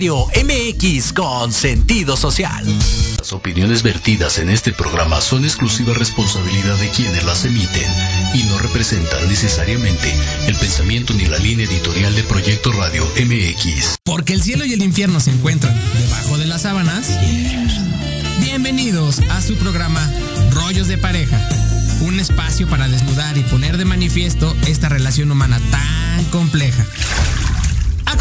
Radio MX con sentido social. Las opiniones vertidas en este programa son exclusiva responsabilidad de quienes las emiten y no representan necesariamente el pensamiento ni la línea editorial de Proyecto Radio MX. Porque el cielo y el infierno se encuentran debajo de las sábanas. Bienvenidos a su programa Rollos de Pareja. Un espacio para desnudar y poner de manifiesto esta relación humana tan compleja.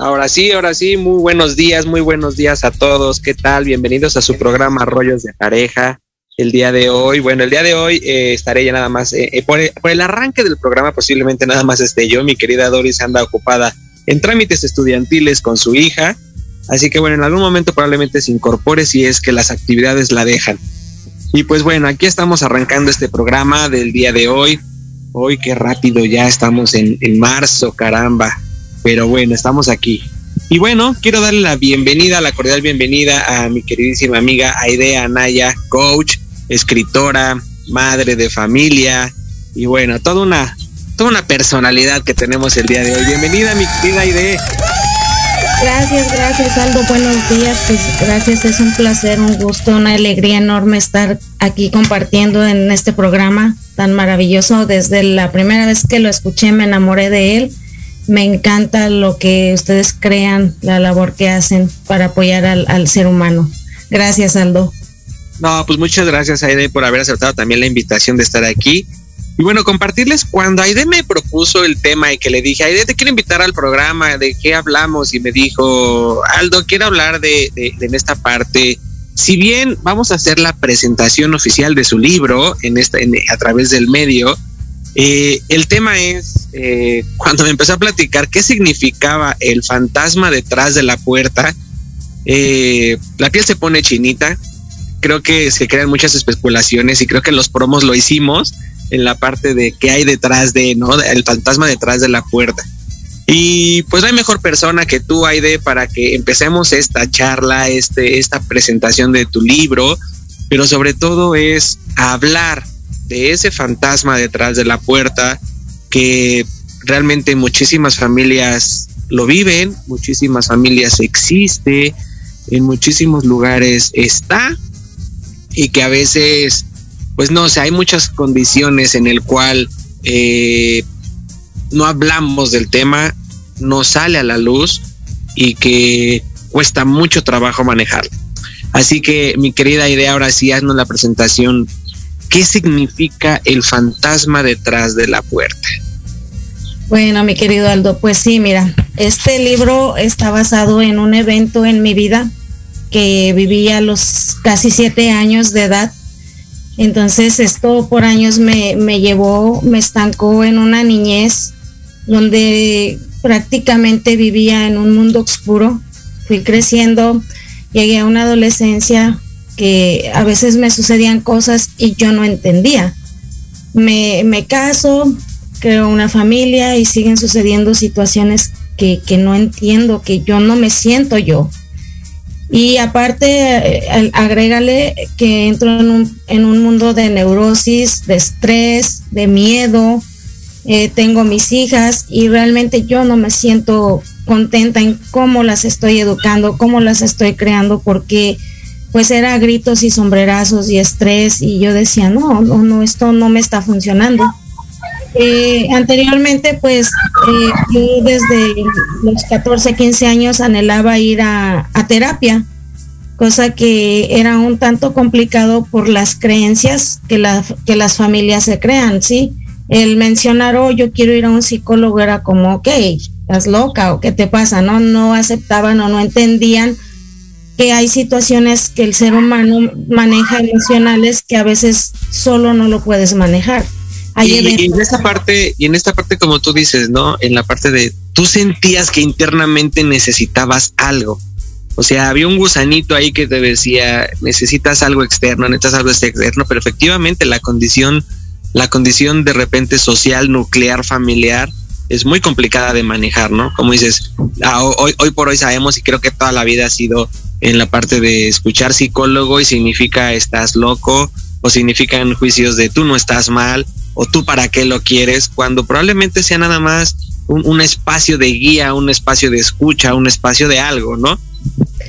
Ahora sí, ahora sí, muy buenos días, muy buenos días a todos. ¿Qué tal? Bienvenidos a su programa Rollos de Pareja. El día de hoy, bueno, el día de hoy eh, estaré ya nada más, eh, eh, por, el, arranque del programa posiblemente nada más esté yo, mi querida Doris anda ocupada en trámites estudiantiles con su hija, así que bueno, en algún momento probablemente se incorpore si es que las actividades la dejan. Y pues bueno, aquí estamos arrancando este programa del día de hoy. Hoy qué rápido ya estamos en, en marzo, caramba. Pero bueno, estamos aquí. Y bueno, quiero darle la bienvenida, la cordial bienvenida a mi queridísima amiga Aidea Anaya, coach, escritora, madre de familia y bueno, toda una, toda una personalidad que tenemos el día de hoy. Bienvenida, mi querida Aidea. Gracias, gracias Aldo, buenos días, pues gracias, es un placer, un gusto, una alegría enorme estar aquí compartiendo en este programa tan maravilloso. Desde la primera vez que lo escuché me enamoré de él me encanta lo que ustedes crean, la labor que hacen para apoyar al, al, ser humano. Gracias, Aldo. No, pues muchas gracias, Aide, por haber aceptado también la invitación de estar aquí. Y bueno, compartirles cuando Aide me propuso el tema y que le dije, Aide, te quiero invitar al programa, ¿de qué hablamos? Y me dijo, Aldo, quiero hablar de, de, de esta parte. Si bien vamos a hacer la presentación oficial de su libro en esta, en, a través del medio, eh, el tema es, eh, cuando me empezó a platicar qué significaba el fantasma detrás de la puerta, eh, la piel se pone chinita, creo que se crean muchas especulaciones y creo que los promos lo hicimos en la parte de qué hay detrás de, ¿no? El fantasma detrás de la puerta. Y pues no hay mejor persona que tú, Aide, para que empecemos esta charla, este, esta presentación de tu libro, pero sobre todo es hablar de ese fantasma detrás de la puerta que realmente muchísimas familias lo viven, muchísimas familias existe, en muchísimos lugares está y que a veces, pues no sé, hay muchas condiciones en el cual eh, no hablamos del tema, no sale a la luz y que cuesta mucho trabajo manejar. Así que mi querida idea, ahora sí, haznos la presentación ¿Qué significa el fantasma detrás de la puerta? Bueno, mi querido Aldo, pues sí, mira, este libro está basado en un evento en mi vida que viví a los casi siete años de edad. Entonces esto por años me, me llevó, me estancó en una niñez donde prácticamente vivía en un mundo oscuro. Fui creciendo, llegué a una adolescencia que a veces me sucedían cosas y yo no entendía. Me, me caso, creo una familia y siguen sucediendo situaciones que, que, no entiendo, que yo no me siento yo. Y aparte, eh, agrégale que entro en un, en un, mundo de neurosis, de estrés, de miedo. Eh, tengo mis hijas y realmente yo no me siento contenta en cómo las estoy educando, cómo las estoy creando, porque pues era gritos y sombrerazos y estrés y yo decía, no, no, no, esto no me está funcionando. Eh, anteriormente, pues eh, yo desde los 14, 15 años anhelaba ir a, terapia, cosa que era un tanto complicado por las creencias que, la, que las familias se crean, ¿sí? El mencionar, oh, yo quiero ir a un psicólogo era como, ok, estás loca o qué te pasa, ¿no? No aceptaban o no entendían que hay situaciones que el ser humano maneja emocionales que a veces solo no lo puedes manejar. y, en esta parte, y en esta parte, como tú dices, ¿no? En la parte de tú sentías que internamente necesitabas algo. O sea, había un gusanito ahí que te decía, necesitas algo externo, necesitas algo externo, pero efectivamente la condición, la condición de repente social, nuclear, familiar, es muy complicada de manejar, ¿no? Como dices, ah, hoy, hoy por hoy sabemos y creo que toda la vida ha sido en la parte de escuchar psicólogo y significa estás loco o significan juicios de tú no estás mal o tú para qué lo quieres, cuando probablemente sea nada más un, espacio de guía, un espacio de escucha, un espacio de algo, ¿no?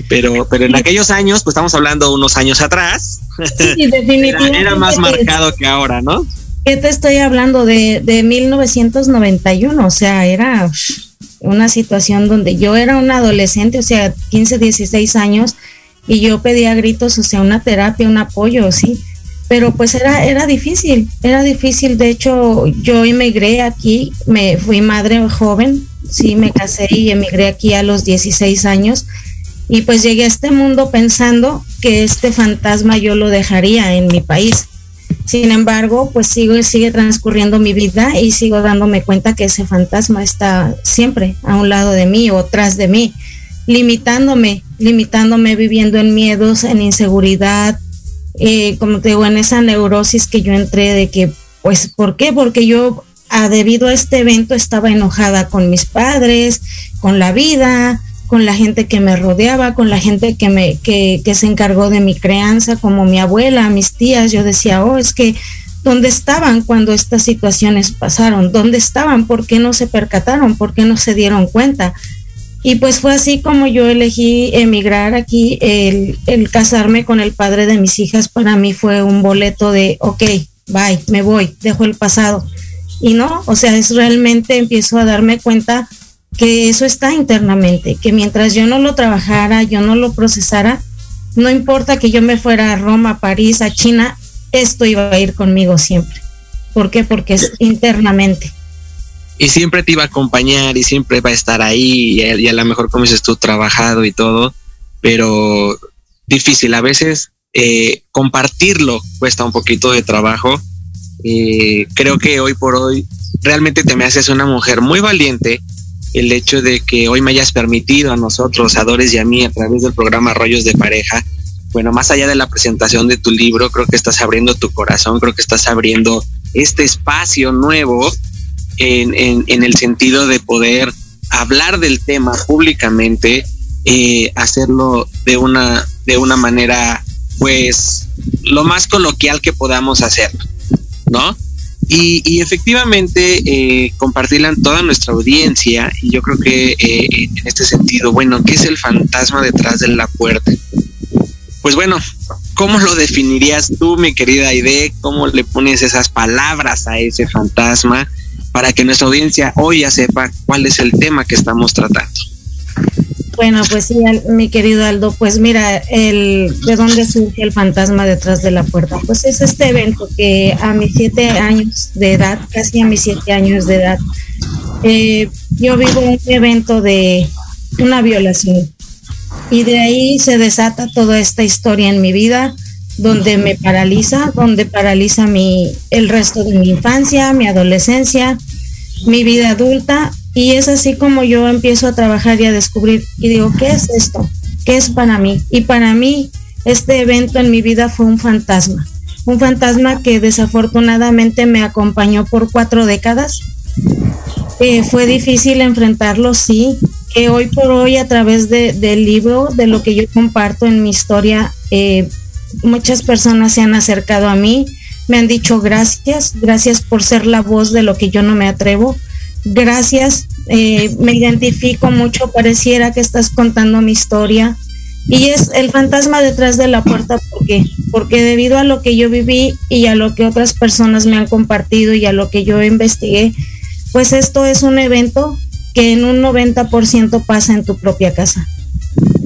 Pero, pero en aquellos años, pues estamos hablando unos años atrás, sí, definitivamente era, más marcado que ahora, ¿no? ¿Qué te estoy hablando de, de 1991? O sea, era una situación donde yo era una adolescente, o sea, 15, 16 años, y yo pedía gritos, o sea, una terapia, un apoyo, sí pero pues era, era difícil, era difícil. De hecho, yo emigré aquí, me fui madre joven, sí, me casé y emigré aquí a los 16 años. Y pues llegué a este mundo pensando que este fantasma yo lo dejaría en mi país. Sin embargo, pues sigo, sigue transcurriendo mi vida y sigo dándome cuenta que ese fantasma está siempre a un lado de mí o tras de mí, limitándome, limitándome, viviendo en miedos, en inseguridad, eh, como te digo, en esa neurosis que yo entré de que, pues, ¿por qué? Porque yo, a, debido a este evento, estaba enojada con mis padres, con la vida, con la gente que me rodeaba, con la gente que me, que, que se encargó de mi crianza, como mi abuela, mis tías. Yo decía, oh, es que ¿Dónde estaban cuando estas situaciones pasaron? ¿Dónde estaban? ¿Por qué no se percataron? ¿Por qué no se dieron cuenta? Y pues fue así como yo elegí emigrar aquí, el, casarme con el padre de mis hijas para mí fue un boleto de, ok, bye, me voy, dejo el pasado. Y no, o sea, es realmente empiezo a darme cuenta que eso está internamente, que mientras yo no lo trabajara, yo no lo procesara, no importa que yo me fuera a Roma, a París, a China, esto iba a ir conmigo siempre. ¿Por qué? Porque es internamente y siempre te iba a acompañar y siempre va a estar ahí y a, lo mejor como dices tú trabajado y todo, pero difícil a veces eh, compartirlo cuesta un poquito de trabajo. Eh, creo que hoy por hoy realmente te me haces una mujer muy valiente el hecho de que hoy me hayas permitido a nosotros, a Dores y a mí, a través del programa Rollos de Pareja, bueno, más allá de la presentación de tu libro, creo que estás abriendo tu corazón, creo que estás abriendo este espacio nuevo en, en, el sentido de poder hablar del tema públicamente, eh, hacerlo de una, de una manera, pues, lo más coloquial que podamos hacer, ¿no? Y, y efectivamente, eh, compartirla toda nuestra audiencia, y yo creo que eh, en este sentido, bueno, ¿qué es el fantasma detrás de la puerta? Pues bueno, ¿cómo lo definirías tú, mi querida Aide? ¿Cómo le pones esas palabras a ese fantasma? para que nuestra audiencia hoy ya sepa cuál es el tema que estamos tratando. Bueno, pues sí, mi querido Aldo, pues mira, el, ¿de dónde surge el fantasma detrás de la puerta? Pues es este evento que a mis siete años de edad, casi a mis siete años de edad, eh, yo vivo un evento de una violación y de ahí se desata toda esta historia en mi vida donde me paraliza, donde paraliza mi, el resto de mi infancia, mi adolescencia, mi vida adulta. Y es así como yo empiezo a trabajar y a descubrir y digo, ¿qué es esto? ¿Qué es para mí? Y para mí este evento en mi vida fue un fantasma. Un fantasma que desafortunadamente me acompañó por cuatro décadas. Eh, fue difícil enfrentarlo, sí. Que hoy por hoy a través de, del libro, de lo que yo comparto en mi historia, eh, muchas personas se han acercado a mí, me han dicho gracias, gracias por ser la voz de lo que yo no me atrevo, gracias, eh, me identifico mucho, pareciera que estás contando mi historia. Y es el fantasma detrás de la puerta, ¿por qué? Porque debido a lo que yo viví y a lo que otras personas me han compartido y a lo que yo investigué, pues esto es un evento que en un 90% pasa en tu propia casa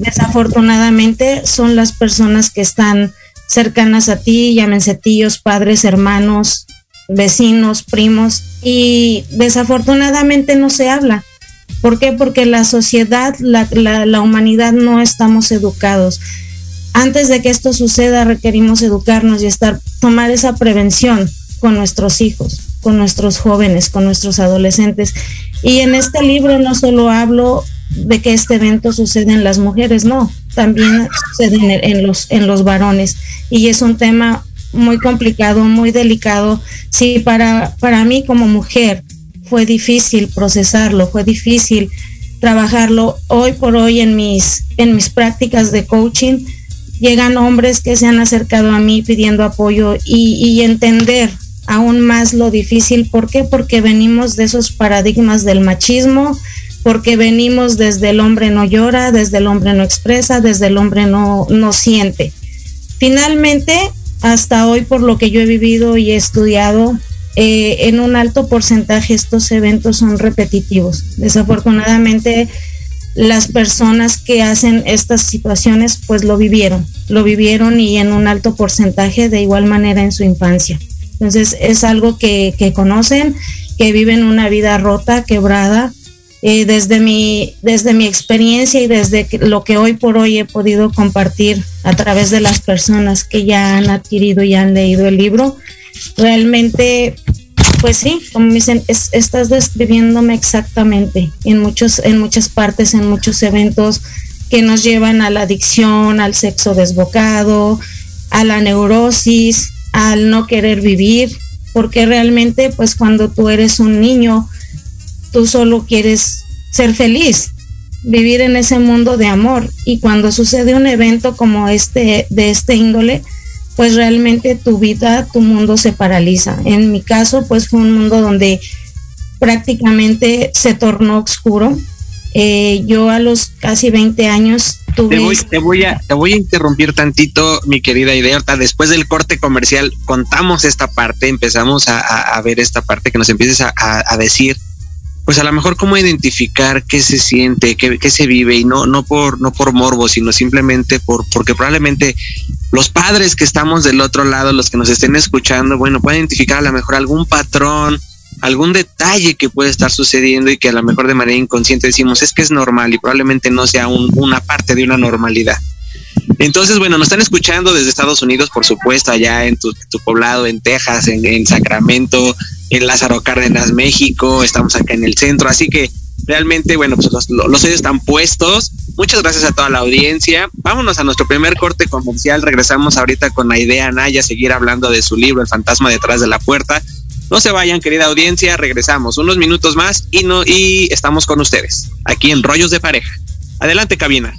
desafortunadamente son las personas que están cercanas a ti, llámense tíos, padres, hermanos, vecinos, primos, y desafortunadamente no se habla. ¿Por qué? Porque la sociedad, la, la, humanidad no estamos educados. Antes de que esto suceda requerimos educarnos y estar, tomar esa prevención con nuestros hijos con nuestros jóvenes, con nuestros adolescentes. Y en este libro no solo hablo de que este evento sucede en las mujeres, no, también sucede en, los, en los varones. Y es un tema muy complicado, muy delicado. Sí, para, para mí como mujer fue difícil procesarlo, fue difícil trabajarlo. Hoy por hoy en mis, en mis prácticas de coaching llegan hombres que se han acercado a mí pidiendo apoyo y, y entender aún más lo difícil. ¿Por qué? Porque venimos de esos paradigmas del machismo, porque venimos desde el hombre no llora, desde el hombre no expresa, desde el hombre no, no siente. Finalmente, hasta hoy, por lo que yo he vivido y he estudiado, eh, en un alto porcentaje estos eventos son repetitivos. Desafortunadamente, las personas que hacen estas situaciones pues lo vivieron, lo vivieron y en un alto porcentaje de igual manera en su infancia. Entonces es algo que, conocen, que viven una vida rota, quebrada. Eh, desde, mi, desde mi experiencia y desde lo que hoy por hoy he podido compartir a través de las personas que ya han adquirido y han leído el libro, realmente, pues sí, como dicen, estás describiéndome exactamente en, muchos, en muchas partes, en muchos eventos que nos llevan a la adicción, al sexo desbocado, a la neurosis, al no querer vivir, porque realmente pues cuando tú eres un niño, tú solo quieres ser feliz, vivir en ese mundo de amor y cuando sucede un evento como este de este índole, pues realmente tu vida, tu mundo se paraliza. En mi caso, pues fue un mundo donde prácticamente se tornó oscuro. Eh, yo a los casi 20 años tuve... Te voy, a, te voy a interrumpir tantito, mi querida idea. Después del corte comercial, contamos esta parte, empezamos a, ver esta parte que nos empieces a, decir pues a lo mejor cómo identificar qué se siente, qué, qué, se vive y no, no por, no por morbo, sino simplemente por, porque probablemente los padres que estamos del otro lado, los que nos estén escuchando, bueno, pueden identificar a lo mejor algún patrón, algún detalle que puede estar sucediendo y que a lo mejor de manera inconsciente decimos es que es normal y probablemente no sea una parte de una normalidad. Entonces, bueno, nos están escuchando desde Estados Unidos, por supuesto, allá en tu, poblado, en Texas, en, Sacramento, en Lázaro Cárdenas, México, estamos acá en el centro, así que realmente, bueno, pues los, los están puestos. Muchas gracias a toda la audiencia. Vámonos a nuestro primer corte comercial. Regresamos ahorita con la idea Naya, seguir hablando de su libro El fantasma detrás de la puerta. No se vayan, querida audiencia, regresamos unos minutos más y no y estamos con ustedes aquí en Rollos de Pareja. Adelante, cabina.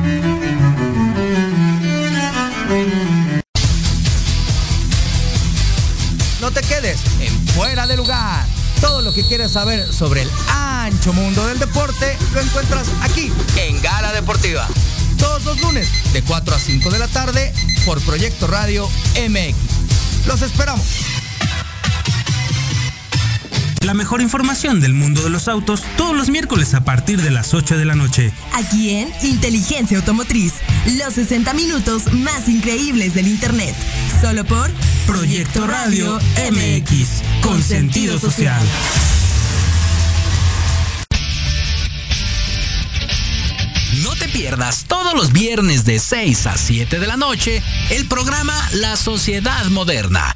En fuera de lugar. Todo lo que quieres saber sobre el ancho mundo del deporte lo encuentras aquí en Gala Deportiva. Todos los lunes de 4 a 5 de la tarde por Proyecto Radio MX. Los esperamos. La mejor información del mundo de los autos todos los miércoles a partir de las 8 de la noche. Aquí en Inteligencia Automotriz, los 60 minutos más increíbles del Internet. Solo por Proyecto Radio MX, con sentido social. No te pierdas todos los viernes de 6 a 7 de la noche el programa La Sociedad Moderna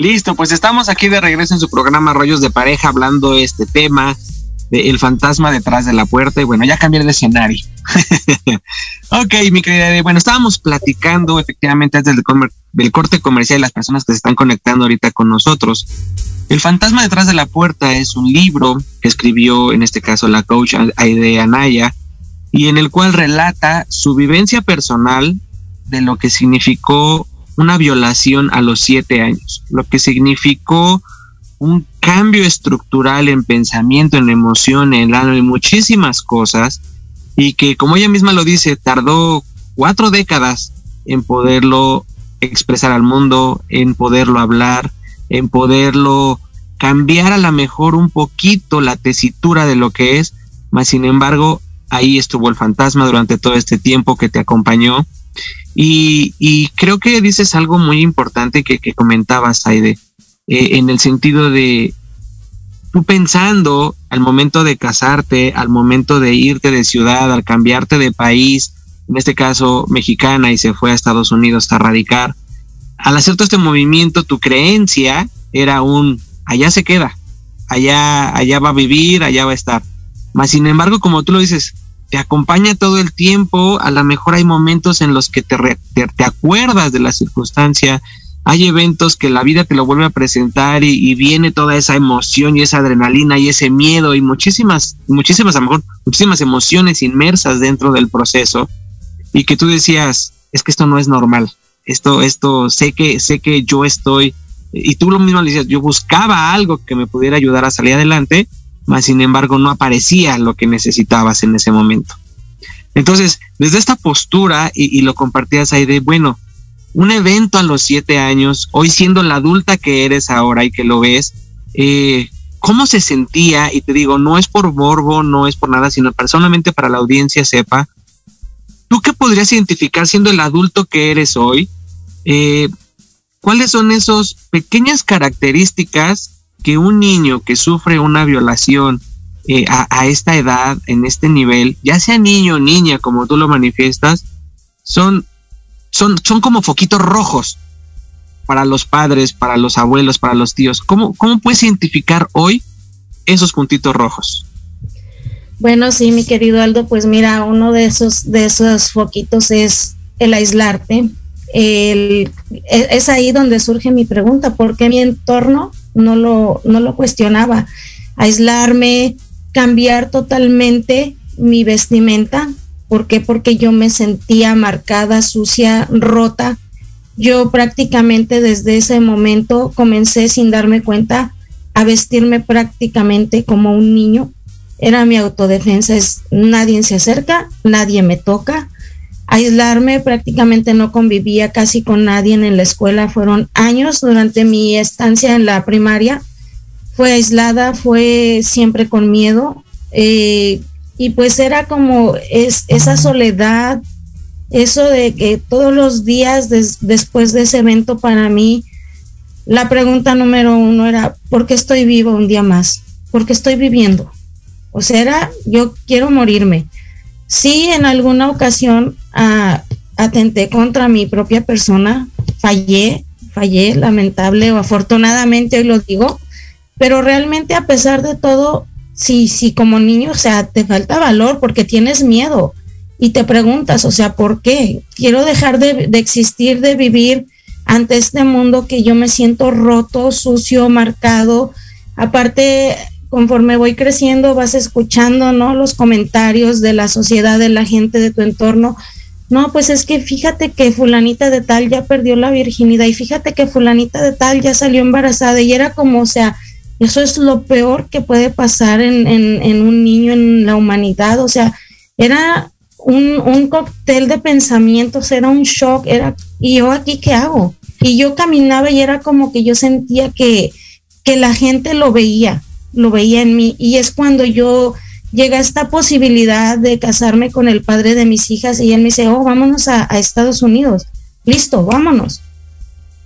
Listo, pues estamos aquí de regreso en su programa Rollos de Pareja hablando de este tema de El fantasma detrás de la puerta y bueno, ya cambié de escenario. ok, mi querida, bueno, estábamos platicando efectivamente antes del, del corte comercial y las personas que se están conectando ahorita con nosotros. El fantasma detrás de la puerta es un libro que escribió en este caso la coach Aide Anaya y en el cual relata su vivencia personal de lo que significó una violación a los siete años, lo que significó un cambio estructural en pensamiento, en emoción, en alma, en muchísimas cosas, y que como ella misma lo dice, tardó cuatro décadas en poderlo expresar al mundo, en poderlo hablar, en poderlo cambiar a lo mejor un poquito la tesitura de lo que es, mas sin embargo ahí estuvo el fantasma durante todo este tiempo que te acompañó y, creo que dices algo muy importante que, comentabas, Aide, eh, en el sentido de tú pensando al momento de casarte, al momento de irte de ciudad, al cambiarte de país, en este caso mexicana, y se fue a Estados Unidos a radicar, al hacer todo este movimiento, tu creencia era un, allá se queda, allá, allá va a vivir, allá va a estar. Mas, sin embargo, como tú lo dices, te acompaña todo el tiempo, a lo mejor hay momentos en los que te, te, acuerdas de la circunstancia, hay eventos que la vida te lo vuelve a presentar y, viene toda esa emoción y esa adrenalina y ese miedo y muchísimas, muchísimas, a lo mejor, muchísimas emociones inmersas dentro del proceso. Y que tú decías, es que esto no es normal, esto, esto, sé que, sé que yo estoy, y tú lo mismo le decías, yo buscaba algo que me pudiera ayudar a salir adelante, mas sin embargo no aparecía lo que necesitabas en ese momento. Entonces, desde esta postura, y, lo compartías ahí de, bueno, un evento a los siete años, hoy siendo la adulta que eres ahora y que lo ves, eh, ¿cómo se sentía? Y te digo, no es por morbo, no es por nada, sino personalmente para la audiencia sepa, ¿tú qué podrías identificar siendo el adulto que eres hoy? Eh, ¿Cuáles son esas pequeñas características que un niño que sufre una violación eh, a, esta edad, en este nivel, ya sea niño o niña, como tú lo manifiestas, son, son, son como foquitos rojos para los padres, para los abuelos, para los tíos. ¿Cómo, cómo puedes identificar hoy esos puntitos rojos? Bueno, sí, mi querido Aldo, pues mira, uno de esos, de esos foquitos es el aislarte. El, e, es ahí donde surge mi pregunta, ¿por qué mi entorno no lo, no lo cuestionaba. Aislarme, cambiar totalmente mi vestimenta. ¿Por qué? Porque yo me sentía marcada, sucia, rota. Yo prácticamente desde ese momento comencé sin darme cuenta a vestirme prácticamente como un niño. Era mi autodefensa, es nadie se acerca, nadie me toca, aislarme, prácticamente no convivía casi con nadie en la escuela, fueron años durante mi estancia en la primaria, fue aislada, fue siempre con miedo, eh, y pues era como es, esa soledad, eso de que todos los días después de ese evento para mí, la pregunta número uno era, ¿por qué estoy vivo un día más? ¿Por qué estoy viviendo? O sea, era, yo quiero morirme. Sí, en alguna ocasión atenté contra mi propia persona, fallé, fallé, lamentable o afortunadamente hoy lo digo, pero realmente a pesar de todo, sí, sí, como niño, o sea, te falta valor porque tienes miedo y te preguntas, o sea, ¿por qué? Quiero dejar de, de existir, de vivir ante este mundo que yo me siento roto, sucio, marcado. Aparte, conforme voy creciendo, vas escuchando, ¿no? Los comentarios de la sociedad, de la gente de tu entorno no, pues es que fíjate que fulanita de tal ya perdió la virginidad y fíjate que fulanita de tal ya salió embarazada y era como, o sea, eso es lo peor que puede pasar en, un niño, en la humanidad, o sea, era un, un, cóctel de pensamientos, era un shock, era, ¿y yo aquí qué hago? Y yo caminaba y era como que yo sentía que, que la gente lo veía, lo veía en mí, y es cuando yo llega esta posibilidad de casarme con el padre de mis hijas y él me dice, oh, vámonos a, Estados Unidos. Listo, vámonos.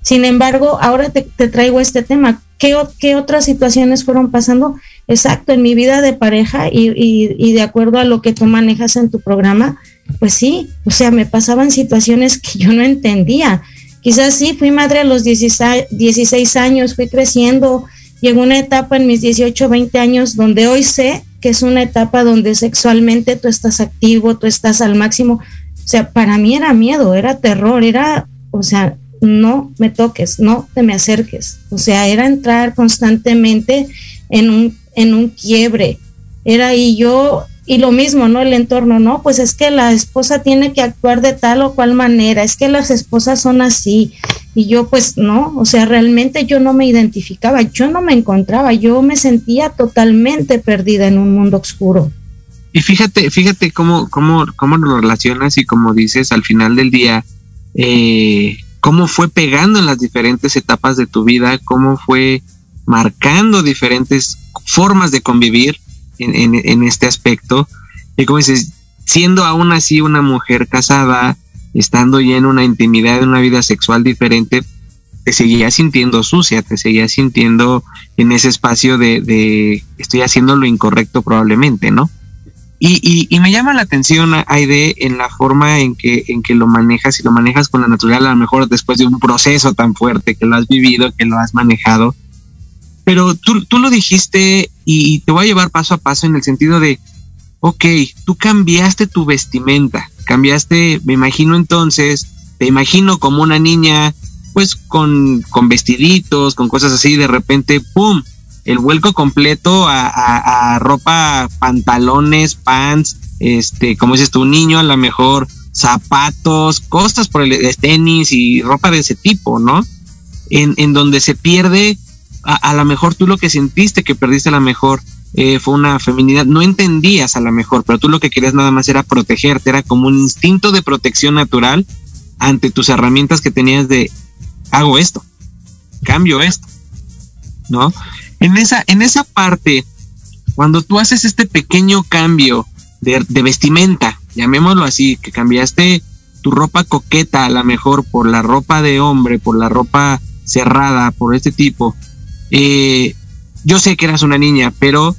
Sin embargo, ahora te, traigo este tema. ¿Qué, ¿Qué, otras situaciones fueron pasando? Exacto, en mi vida de pareja y, y, de acuerdo a lo que tú manejas en tu programa, pues sí, o sea, me pasaban situaciones que yo no entendía. Quizás sí, fui madre a los 16, 16 años, fui creciendo, llegó una etapa en mis 18, 20 años donde hoy sé que es una etapa donde sexualmente tú estás activo, tú estás al máximo. O sea, para mí era miedo, era terror, era, o sea, no me toques, no te me acerques. O sea, era entrar constantemente en un, en un quiebre. Era y yo y lo mismo, ¿no? El entorno, no, pues es que la esposa tiene que actuar de tal o cual manera, es que las esposas son así. Y yo pues no, o sea, realmente yo no me identificaba, yo no me encontraba, yo me sentía totalmente perdida en un mundo oscuro. Y fíjate, fíjate cómo, cómo, cómo lo relacionas y como dices al final del día, eh, cómo fue pegando en las diferentes etapas de tu vida, cómo fue marcando diferentes formas de convivir en, este aspecto. Y como dices, siendo aún así una mujer casada, estando ya en una intimidad, en una vida sexual diferente, te seguías sintiendo sucia, te seguías sintiendo en ese espacio de, estoy haciendo lo incorrecto probablemente, ¿no? Y, me llama la atención, Aide, en la forma en que, en que lo manejas y lo manejas con la natural, a lo mejor después de un proceso tan fuerte que lo has vivido, que lo has manejado, pero tú, tú lo dijiste y te voy a llevar paso a paso en el sentido de, ok, tú cambiaste tu vestimenta, cambiaste, me imagino entonces, te imagino como una niña, pues con, con vestiditos, con cosas así, de repente, ¡pum! El vuelco completo a, a, ropa, pantalones, pants, este, como dices tu niño, a lo mejor zapatos, cosas por el tenis y ropa de ese tipo, ¿no? En, en donde se pierde a, lo mejor tú lo que sentiste que perdiste a lo mejor eh, fue una feminidad, no entendías a lo mejor, pero tú lo que querías nada más era protegerte, era como un instinto de protección natural ante tus herramientas que tenías de hago esto, cambio esto, ¿no? En esa, en esa parte, cuando tú haces este pequeño cambio de, de vestimenta, llamémoslo así, que cambiaste tu ropa coqueta a lo mejor por la ropa de hombre, por la ropa cerrada, por este tipo, eh, yo sé que eras una niña, pero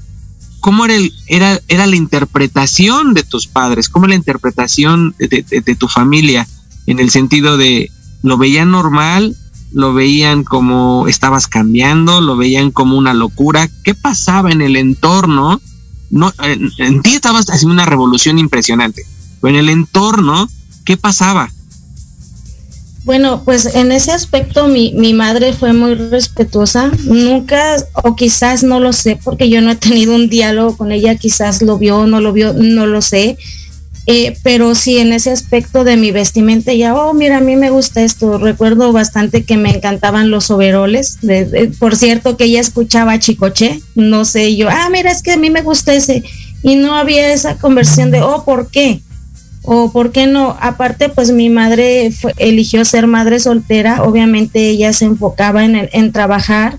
¿cómo era, el, era, era la interpretación de tus padres? ¿Cómo la interpretación de, tu familia? En el sentido de, ¿lo veían normal? ¿Lo veían como estabas cambiando? ¿Lo veían como una locura? ¿Qué pasaba en el entorno? No, en, en ti estabas haciendo una revolución impresionante, pero en el entorno, ¿qué pasaba? Bueno, pues en ese aspecto mi, mi, madre fue muy respetuosa. Nunca, o quizás no lo sé, porque yo no he tenido un diálogo con ella, quizás lo vio, no lo vio, no lo sé. Eh, pero sí, en ese aspecto de mi vestimenta, ya, oh, mira, a mí me gusta esto. Recuerdo bastante que me encantaban los overoles. por cierto, que ella escuchaba Chicoche, no sé, yo, ah, mira, es que a mí me gusta ese. Y no había esa conversión de, oh, ¿por qué? O por qué no, aparte pues mi madre eligió ser madre soltera, obviamente ella se enfocaba en, en trabajar.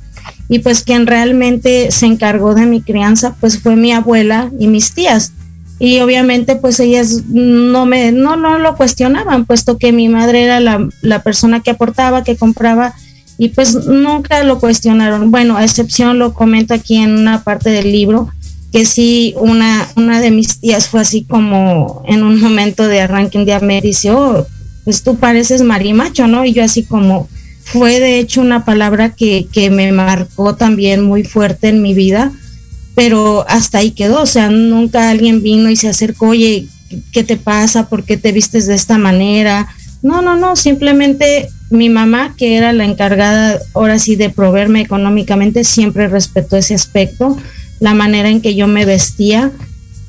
Y pues quien realmente se encargó de mi crianza pues fue mi abuela y mis tías. Y obviamente pues ellas no me no no lo cuestionaban puesto que mi madre era la, la persona que aportaba que compraba. Y pues nunca lo cuestionaron. Bueno a excepción lo comento aquí en una parte del libro que sí, una, una de mis tías fue así como en un momento de arranque un día me dice, oh, pues tú pareces marimacho, ¿no? Y yo así como, fue de hecho una palabra que, que me marcó también muy fuerte en mi vida, pero hasta ahí quedó, o sea, nunca alguien vino y se acercó, oye, ¿qué te pasa? ¿Por qué te vistes de esta manera? No, no, no, simplemente mi mamá, que era la encargada ahora sí de proveerme económicamente, siempre respetó ese aspecto la manera en que yo me vestía.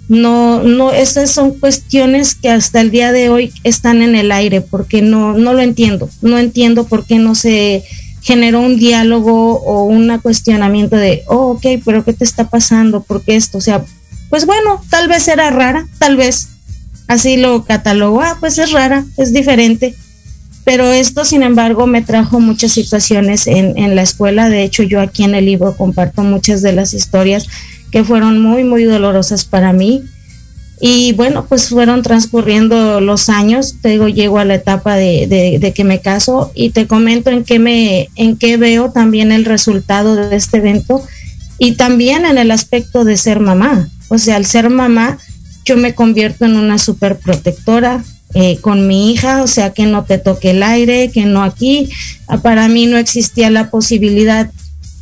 no, no, esas son cuestiones que hasta el día de hoy están en el aire, porque no, no lo entiendo, no entiendo por qué no se generó un diálogo o un cuestionamiento de, oh, ok, pero ¿qué te está pasando? ¿Por qué esto? O sea, pues bueno, tal vez era rara, tal vez así lo catalogó, ah, pues es rara, es diferente. Pero esto, sin embargo, me trajo muchas situaciones en, en la escuela. De hecho, yo aquí en el libro comparto muchas de las historias que fueron muy, muy dolorosas para mí. Y bueno, pues fueron transcurriendo los años, te digo, llego a la etapa de, de, que me caso y te comento en qué, me, en qué veo también el resultado de este evento y también en el aspecto de ser mamá. O sea, al ser mamá, yo me convierto en una super protectora eh, con mi hija, o sea, que no te toque el aire, que no aquí. Para mí no existía la posibilidad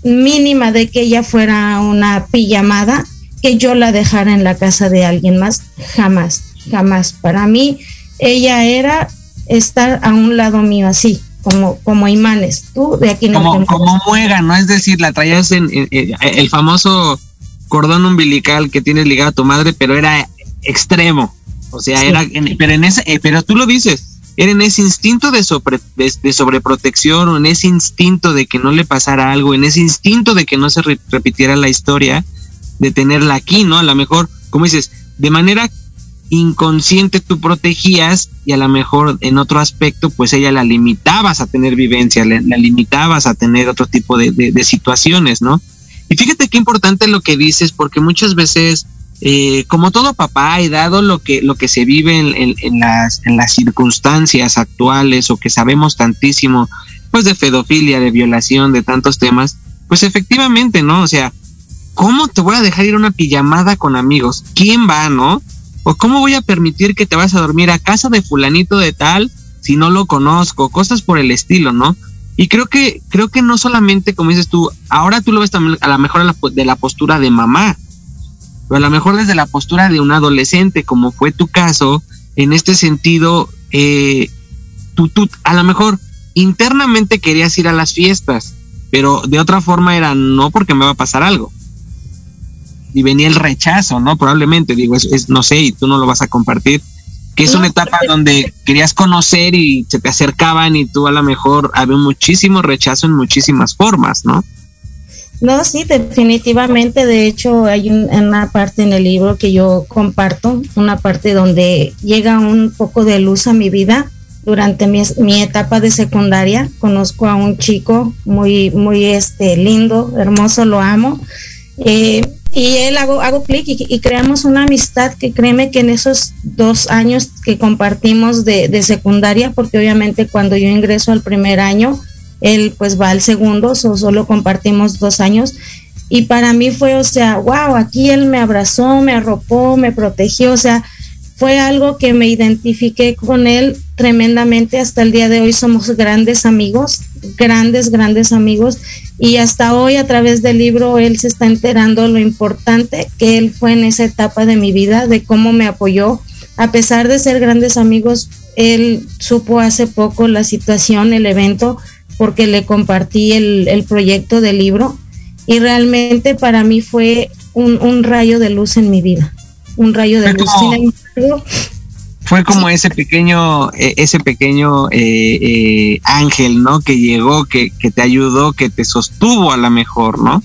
mínima de que ella fuera una pijamada, que yo la dejara en la casa de alguien más, jamás, jamás. Para mí, ella era estar a un lado mío así, como, como imanes. Tú de aquí no Como, como muega, ¿no? Es decir, la traías en, el famoso cordón umbilical que tienes ligado a tu madre, pero era extremo. O sea, era, pero en ese, eh, pero tú lo dices, era en ese instinto de, sobre, de, sobreprotección o en ese instinto de que no le pasara algo, en ese instinto de que no se repitiera la historia, de tenerla aquí, ¿no? A lo mejor, como dices, de manera inconsciente tú protegías y a lo mejor en otro aspecto pues ella la limitabas a tener vivencia, la, limitabas a tener otro tipo de, de, situaciones, ¿no? Y fíjate qué importante lo que dices porque muchas veces eh, como todo papá y dado lo que, lo que se vive en, las, en las circunstancias actuales o que sabemos tantísimo, pues de fedofilia, de violación, de tantos temas, pues efectivamente, ¿no? O sea, ¿cómo te voy a dejar ir a una pijamada con amigos? ¿Quién va, no? ¿O cómo voy a permitir que te vas a dormir a casa de fulanito de tal si no lo conozco? Cosas por el estilo, ¿no? Y creo que, creo que no solamente, como dices tú, ahora tú lo ves también a lo mejor de la postura de mamá, pero a lo mejor desde la postura de un adolescente, como fue tu caso, en este sentido, eh, tú, tú a lo mejor internamente querías ir a las fiestas, pero de otra forma era no porque me va a pasar algo. Y venía el rechazo, ¿no? Probablemente, digo, es, no sé, y tú no lo vas a compartir, que es una etapa donde querías conocer y se te acercaban y tú a lo mejor había muchísimo rechazo en muchísimas formas, ¿no? No, sí, definitivamente. De hecho, hay una parte en el libro que yo comparto, una parte donde llega un poco de luz a mi vida. Durante mi, etapa de secundaria, conozco a un chico muy, muy este, lindo, hermoso, lo amo. Eh, y él hago, hago clic y, creamos una amistad que créeme que en esos dos años que compartimos de, de secundaria, porque obviamente cuando yo ingreso al primer año, él pues va al segundo, solo compartimos dos años. Y para mí fue, o sea, wow, aquí él me abrazó, me arropó, me protegió, o sea, fue algo que me identifiqué con él tremendamente. Hasta el día de hoy somos grandes amigos, grandes, grandes amigos. Y hasta hoy a través del libro él se está enterando lo importante que él fue en esa etapa de mi vida, de cómo me apoyó. A pesar de ser grandes amigos, él supo hace poco la situación, el evento, porque le compartí el, proyecto del libro y realmente para mí fue un, rayo de luz en mi vida, un rayo de luz. fue como ese pequeño, eh, ese pequeño eh, eh, ángel, ¿no? Que llegó, que, que te ayudó, que te sostuvo a la mejor, ¿no?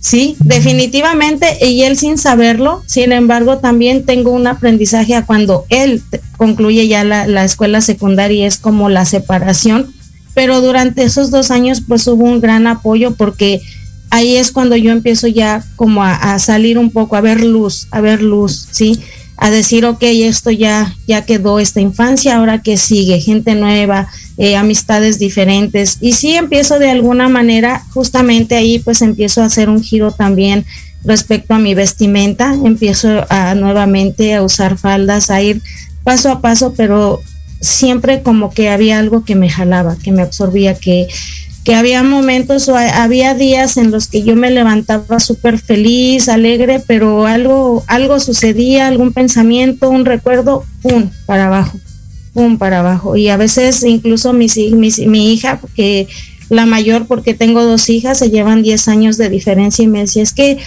Sí, definitivamente, y él sin saberlo, sin embargo, también tengo un aprendizaje a cuando él concluye ya la, la escuela secundaria, es como la separación, pero durante esos dos años pues hubo un gran apoyo porque ahí es cuando yo empiezo ya como a, salir un poco, a ver luz, a ver luz, ¿sí? A decir, ok, esto ya, ya quedó esta infancia, ahora que sigue, gente nueva, eh, amistades diferentes. Y sí empiezo de alguna manera, justamente ahí pues empiezo a hacer un giro también respecto a mi vestimenta, empiezo a nuevamente a usar faldas, a ir paso a paso, pero siempre como que había algo que me jalaba, que me absorbía, que, que había momentos o había días en los que yo me levantaba súper feliz, alegre, pero algo, algo sucedía, algún pensamiento, un recuerdo, pum, para abajo, pum, para abajo. Y a veces incluso mi, mi hija, que la mayor, porque tengo dos hijas, se llevan 10 años de diferencia y me decía, es que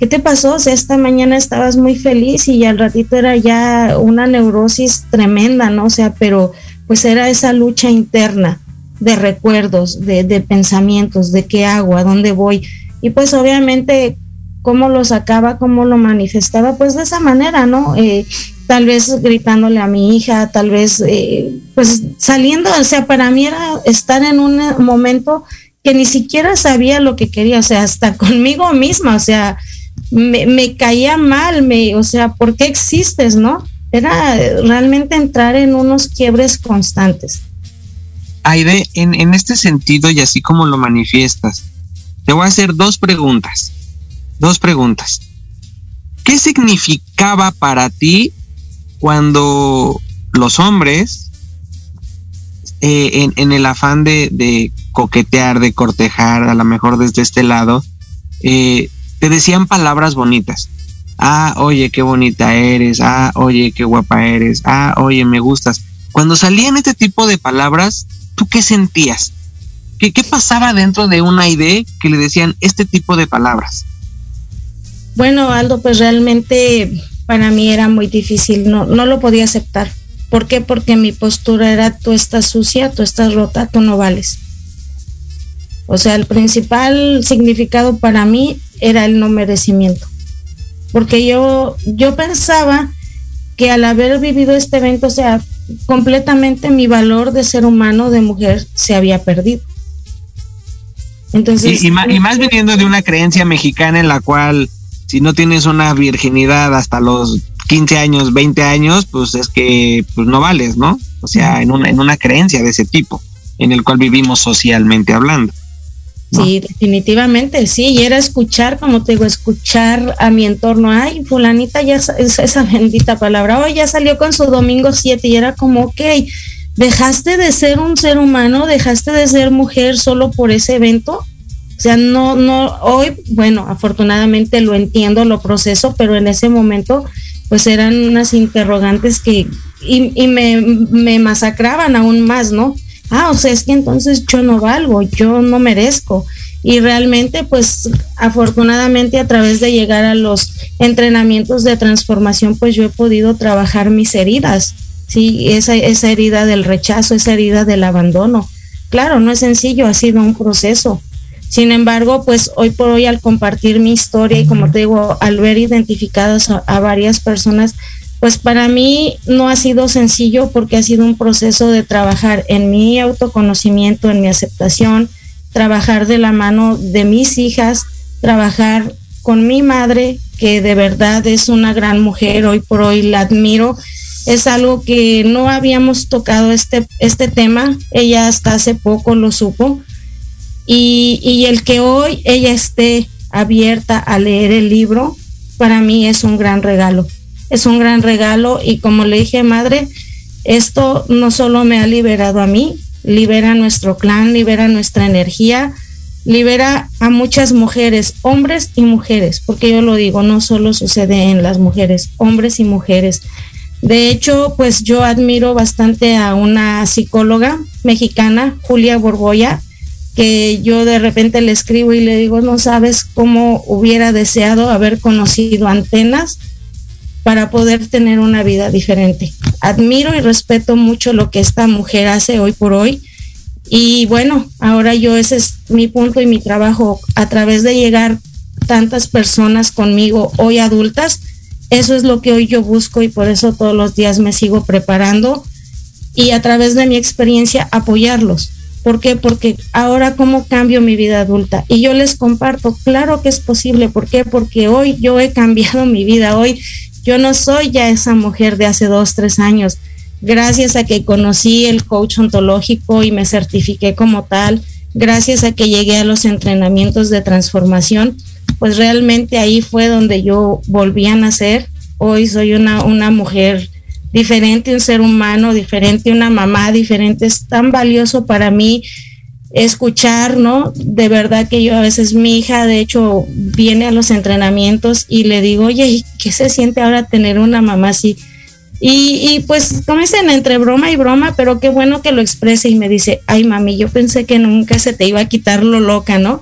¿qué te pasó? O sea, esta mañana estabas muy feliz y al ratito era ya una neurosis tremenda, ¿no? O sea, pero pues era esa lucha interna de recuerdos, de, de pensamientos, de qué hago, a dónde voy. Y pues obviamente cómo lo sacaba, cómo lo manifestaba, pues de esa manera, ¿no? Eh, tal vez gritándole a mi hija, tal vez eh, pues saliendo, o sea, para mí era estar en un momento que ni siquiera sabía lo que quería, o sea, hasta conmigo misma, o sea, me, caía mal, me, o sea, ¿por qué existes, no? Era realmente entrar en unos quiebres constantes. Aide, en, en este sentido y así como lo manifiestas, te voy a hacer dos preguntas. Dos preguntas. ¿Qué significaba para ti cuando los hombres, eh, en, el afán de, coquetear, de cortejar, a lo mejor desde este lado, eh, te decían palabras bonitas? Ah, oye, qué bonita eres. Ah, oye, qué guapa eres. Ah, oye, me gustas. Cuando salían este tipo de palabras, ¿tú qué sentías? ¿Qué, qué pasaba dentro de una idea que le decían este tipo de palabras? Bueno, Aldo, pues realmente para mí era muy difícil, no, no lo podía aceptar. ¿Por qué? Porque mi postura era tú estás sucia, tú estás rota, tú no vales. O sea, el principal significado para mí era el no merecimiento. Porque yo, yo pensaba que al haber vivido este evento, o sea, completamente mi valor de ser humano, de mujer, se había perdido. Entonces, y, más, y más viniendo de una creencia mexicana en la cual si no tienes una virginidad hasta los 15 años, 20 años, pues es que pues no vales, ¿no? O sea, en una, en una creencia de ese tipo, en el cual vivimos socialmente hablando. Sí, definitivamente, sí, y era escuchar, como te digo, escuchar a mi entorno, ay, fulanita ya es esa bendita palabra, hoy ya salió con su domingo 7 y era como, ok, dejaste de ser un ser humano, dejaste de ser mujer solo por ese evento, o sea, no, no, hoy, bueno, afortunadamente lo entiendo, lo proceso, pero en ese momento, pues eran unas interrogantes que, y, me, me masacraban aún más, ¿no? Ah, o sea, es que entonces yo no valgo, yo no merezco. Y realmente, pues afortunadamente a través de llegar a los entrenamientos de transformación, pues yo he podido trabajar mis heridas, ¿sí? Esa, esa herida del rechazo, esa herida del abandono. Claro, no es sencillo, ha sido un proceso. Sin embargo, pues hoy por hoy al compartir mi historia y como te digo, al ver identificadas a, varias personas, pues para mí no ha sido sencillo porque ha sido un proceso de trabajar en mi autoconocimiento, en mi aceptación, trabajar de la mano de mis hijas, trabajar con mi madre, que de verdad es una gran mujer, hoy por hoy la admiro. Es algo que no habíamos tocado este, este tema, ella hasta hace poco lo supo, y, el que hoy ella esté abierta a leer el libro, para mí es un gran regalo. Es un gran regalo y como le dije, madre, esto no solo me ha liberado a mí, libera a nuestro clan, libera nuestra energía, libera a muchas mujeres, hombres y mujeres, porque yo lo digo, no solo sucede en las mujeres, hombres y mujeres. De hecho, pues yo admiro bastante a una psicóloga mexicana, Julia Borboya, que yo de repente le escribo y le digo, no sabes cómo hubiera deseado haber conocido antenas para poder tener una vida diferente. Admiro y respeto mucho lo que esta mujer hace hoy por hoy. Y bueno, ahora yo ese es mi punto y mi trabajo a través de llegar tantas personas conmigo hoy adultas. Eso es lo que hoy yo busco y por eso todos los días me sigo preparando y a través de mi experiencia apoyarlos ¿Por qué? Porque ahora cómo cambio mi vida adulta. Y yo les comparto, claro que es posible. ¿Por qué? Porque hoy yo he cambiado mi vida. Hoy yo no soy ya esa mujer de hace dos, tres años. Gracias a que conocí el coach ontológico y me certifiqué como tal, gracias a que llegué a los entrenamientos de transformación, pues realmente ahí fue donde yo volví a nacer. Hoy soy una, una mujer diferente un ser humano, diferente una mamá, diferente. Es tan valioso para mí escuchar, ¿no? De verdad que yo a veces mi hija, de hecho, viene a los entrenamientos y le digo, oye, ¿qué se siente ahora tener una mamá así? Y, y pues, como dicen, entre broma y broma, pero qué bueno que lo exprese y me dice, ay mami, yo pensé que nunca se te iba a quitar lo loca, ¿no?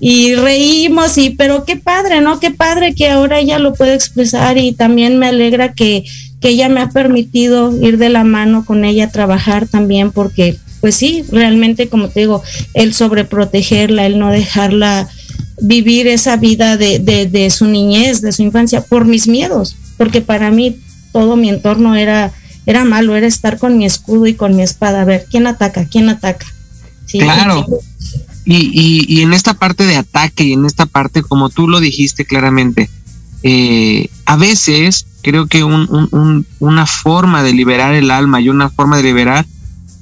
y reímos y pero qué padre, ¿no? Qué padre que ahora ella lo puede expresar y también me alegra que, que ella me ha permitido ir de la mano con ella a trabajar también porque pues sí, realmente como te digo, el sobreprotegerla, el no dejarla vivir esa vida de, de, de su niñez, de su infancia, por mis miedos, porque para mí todo mi entorno era, era malo, era estar con mi escudo y con mi espada, a ver, ¿quién ataca? ¿quién ataca? claro. Y, y, en esta parte de ataque y en esta parte, como tú lo dijiste claramente, eh, a veces creo que un, una forma de liberar el alma y una forma de liberar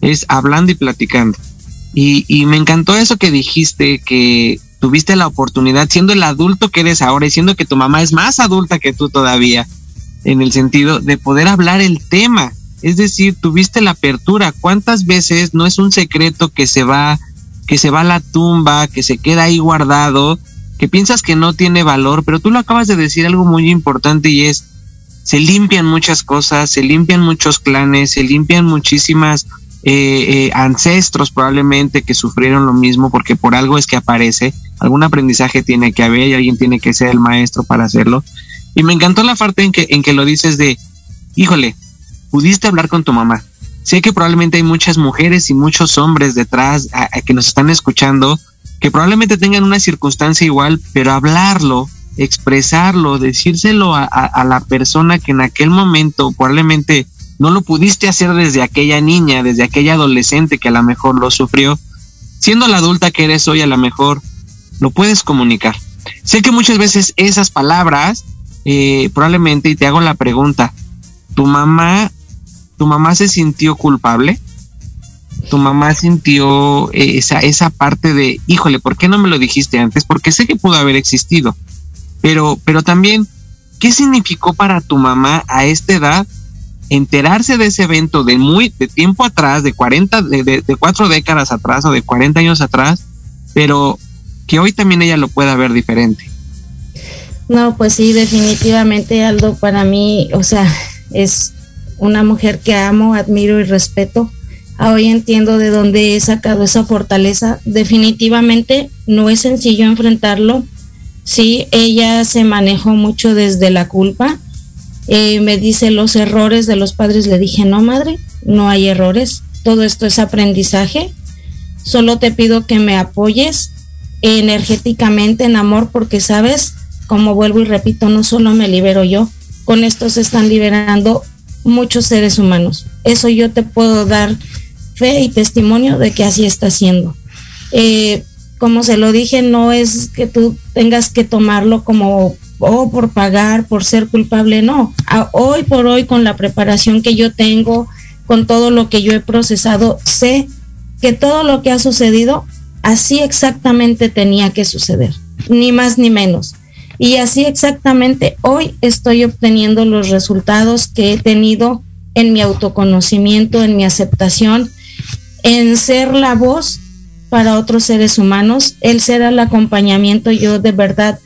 es hablando y platicando. Y, y me encantó eso que dijiste, que tuviste la oportunidad, siendo el adulto que eres ahora y siendo que tu mamá es más adulta que tú todavía, en el sentido de poder hablar el tema. Es decir, tuviste la apertura. ¿Cuántas veces no es un secreto que se va, que se va a la tumba, que se queda ahí guardado, que piensas que no tiene valor, pero tú lo acabas de decir algo muy importante y es, se limpian muchas cosas, se limpian muchos clanes, se limpian muchísimas eh, eh, ancestros probablemente que sufrieron lo mismo porque por algo es que aparece, algún aprendizaje tiene que haber y alguien tiene que ser el maestro para hacerlo. Y me encantó la parte en que, en que lo dices de, híjole, pudiste hablar con tu mamá. Sé que probablemente hay muchas mujeres y muchos hombres detrás que nos están escuchando que probablemente tengan una circunstancia igual, pero hablarlo, expresarlo, decírselo a, la persona que en aquel momento probablemente no lo pudiste hacer desde aquella niña, desde aquella adolescente que a lo mejor lo sufrió, siendo la adulta que eres hoy a lo mejor lo puedes comunicar. Sé que muchas veces esas palabras eh, probablemente, y te hago la pregunta, ¿tu mamá, tu mamá se sintió culpable? ¿Tu mamá sintió eh, esa, esa parte de, híjole, ¿por qué no me lo dijiste antes? Porque sé que pudo haber existido, pero, pero también, ¿qué significó para tu mamá a esta edad enterarse de ese evento de muy de tiempo atrás, de 40, de, de, de, cuatro décadas atrás o de 40 años atrás, pero que hoy también ella lo pueda ver diferente. No, pues sí, definitivamente Aldo para mí, o sea, es una mujer que amo, admiro y respeto. Hoy entiendo de dónde he sacado esa fortaleza. Definitivamente no es sencillo enfrentarlo. Sí, ella se manejó mucho desde la culpa. Eh, me dice los errores de los padres. Le dije, no, madre, no hay errores. Todo esto es aprendizaje. Solo te pido que me apoyes energéticamente en amor porque, sabes, como vuelvo y repito, no solo me libero yo, con esto se están liberando muchos seres humanos. Eso yo te puedo dar fe y testimonio de que así está siendo. Eh, como se lo dije, no es que tú tengas que tomarlo como oh, por pagar, por ser culpable, no. hoy por hoy, con la preparación que yo tengo, con todo lo que yo he procesado, sé que todo lo que ha sucedido, así exactamente tenía que suceder, ni más ni menos. Y así exactamente hoy estoy obteniendo los resultados que he tenido en mi autoconocimiento, en mi aceptación, en ser la voz para otros seres humanos, el ser el acompañamiento. Yo de verdad,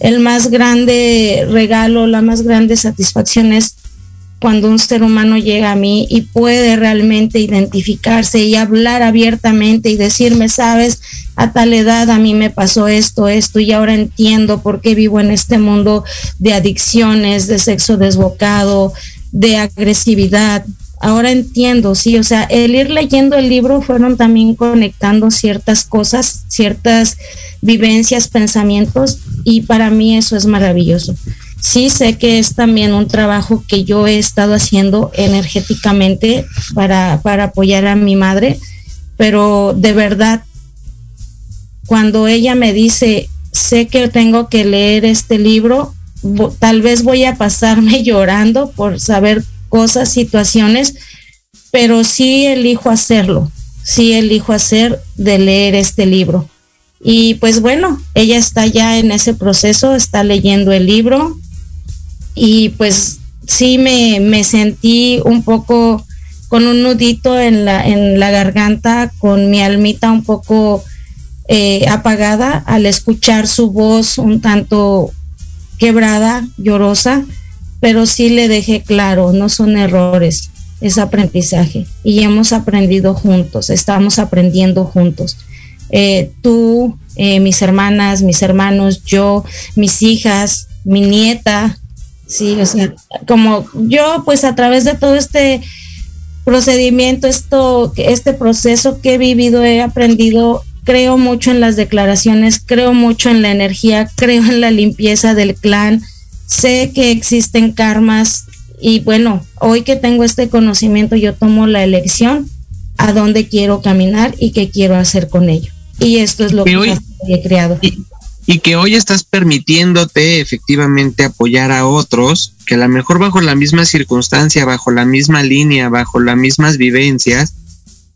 el más grande regalo, la más grande satisfacción es cuando un ser humano llega a mí y puede realmente identificarse y hablar abiertamente y decirme, sabes, a tal edad a mí me pasó esto, esto, y ahora entiendo por qué vivo en este mundo de adicciones, de sexo desbocado, de agresividad. Ahora entiendo, sí, o sea, el ir leyendo el libro fueron también conectando ciertas cosas, ciertas vivencias, pensamientos, y para mí eso es maravilloso. Sí sé que es también un trabajo que yo he estado haciendo energéticamente para, para apoyar a mi madre, pero de verdad, cuando ella me dice, sé que tengo que leer este libro, tal vez voy a pasarme llorando por saber cosas, situaciones, pero sí elijo hacerlo, sí elijo hacer de leer este libro. Y pues bueno, ella está ya en ese proceso, está leyendo el libro, y pues sí me, me sentí un poco con un nudito en la, en la garganta, con mi almita un poco eh, apagada al escuchar su voz un tanto quebrada, llorosa, pero sí le dejé claro, no son errores, es aprendizaje y hemos aprendido juntos, estamos aprendiendo juntos. Eh, tú eh, mis hermanas, mis hermanos, yo, mis hijas, mi nieta, sí, o sea, como yo pues a través de todo este procedimiento, esto, este proceso que he vivido, he aprendido, creo mucho en las declaraciones, creo mucho en la energía, creo en la limpieza del clan, sé que existen karmas y bueno, hoy que tengo este conocimiento yo tomo la elección a dónde quiero caminar y qué quiero hacer con ello. Y esto es lo que, hoy, he creado. Y, que hoy estás permitiéndote efectivamente apoyar a otros que a lo mejor bajo la misma circunstancia, bajo la misma línea, bajo las mismas vivencias,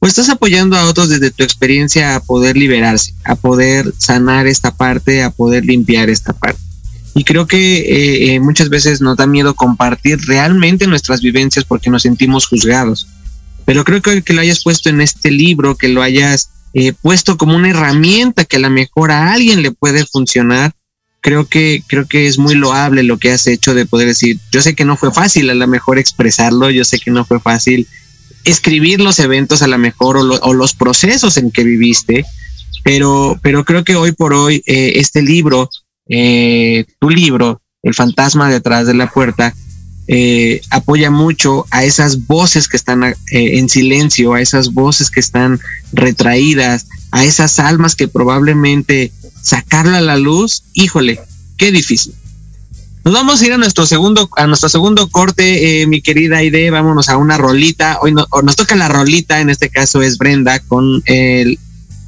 o estás apoyando a otros desde tu experiencia a poder liberarse, a poder sanar esta parte, a poder limpiar esta parte. Y creo que eh, eh, muchas veces nos da miedo compartir realmente nuestras vivencias porque nos sentimos juzgados. Pero creo que, que lo hayas puesto en este libro, que lo hayas eh, puesto como una herramienta que a lo mejor a alguien le puede funcionar, creo que, creo que es muy loable lo que has hecho de poder decir, yo sé que no fue fácil a lo mejor expresarlo, yo sé que no fue fácil escribir los eventos a lo mejor o, los procesos en que viviste, pero, pero creo que hoy por hoy este libro, eh, tu libro, El fantasma detrás de la puerta, eh, apoya mucho a esas voces que están eh, en silencio, a esas voces que están retraídas, a esas almas que probablemente sacarla a la luz, híjole, qué difícil. Nos vamos a ir a nuestro segundo, a nuestro segundo corte, eh, mi querida Aide, vámonos a una rolita. Hoy nos toca la rolita, en este caso es Brenda, con el,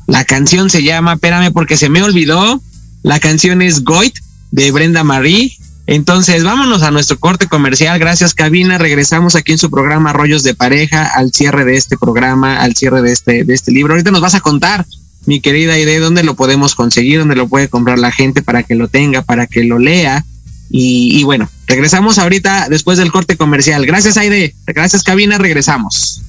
la canción se llama, espérame porque se me olvidó, la canción es Goit de Brenda Marie entonces, vámonos a nuestro corte comercial. Gracias, cabina. Regresamos aquí en su programa Rollos de Pareja al cierre de este programa, al cierre de este, de este libro. Ahorita nos vas a contar, mi querida Aide, dónde lo podemos conseguir, dónde lo puede comprar la gente para que lo tenga, para que lo lea. Y, y bueno, regresamos ahorita después del corte comercial. Gracias, Aide. Gracias, cabina. Regresamos.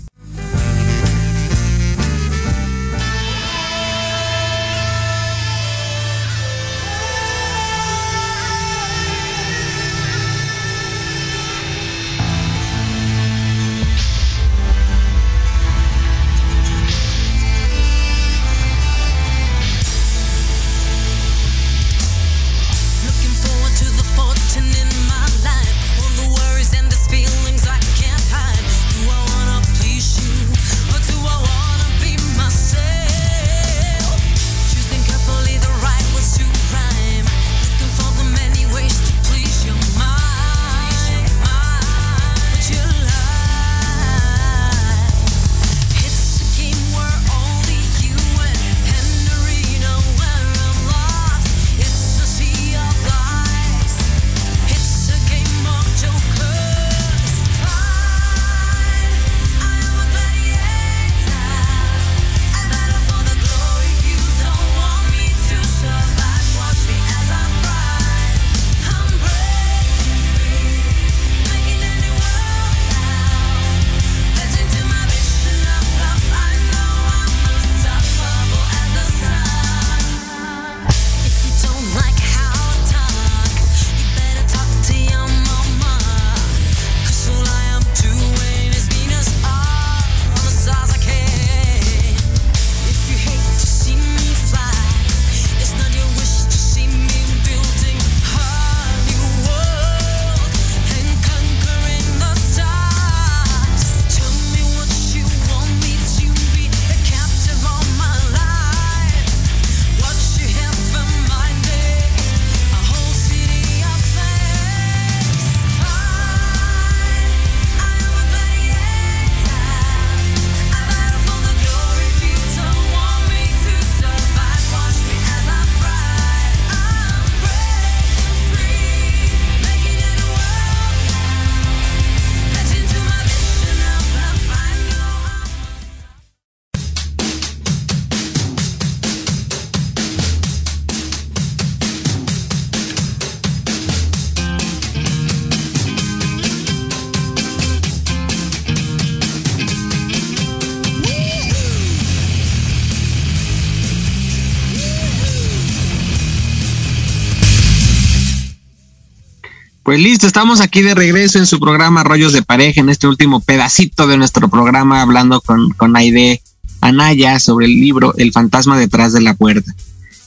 Pues listo, estamos aquí de regreso en su programa Rollos de Pareja, en este último pedacito de nuestro programa, hablando con, con Aide Anaya sobre el libro El fantasma detrás de la puerta.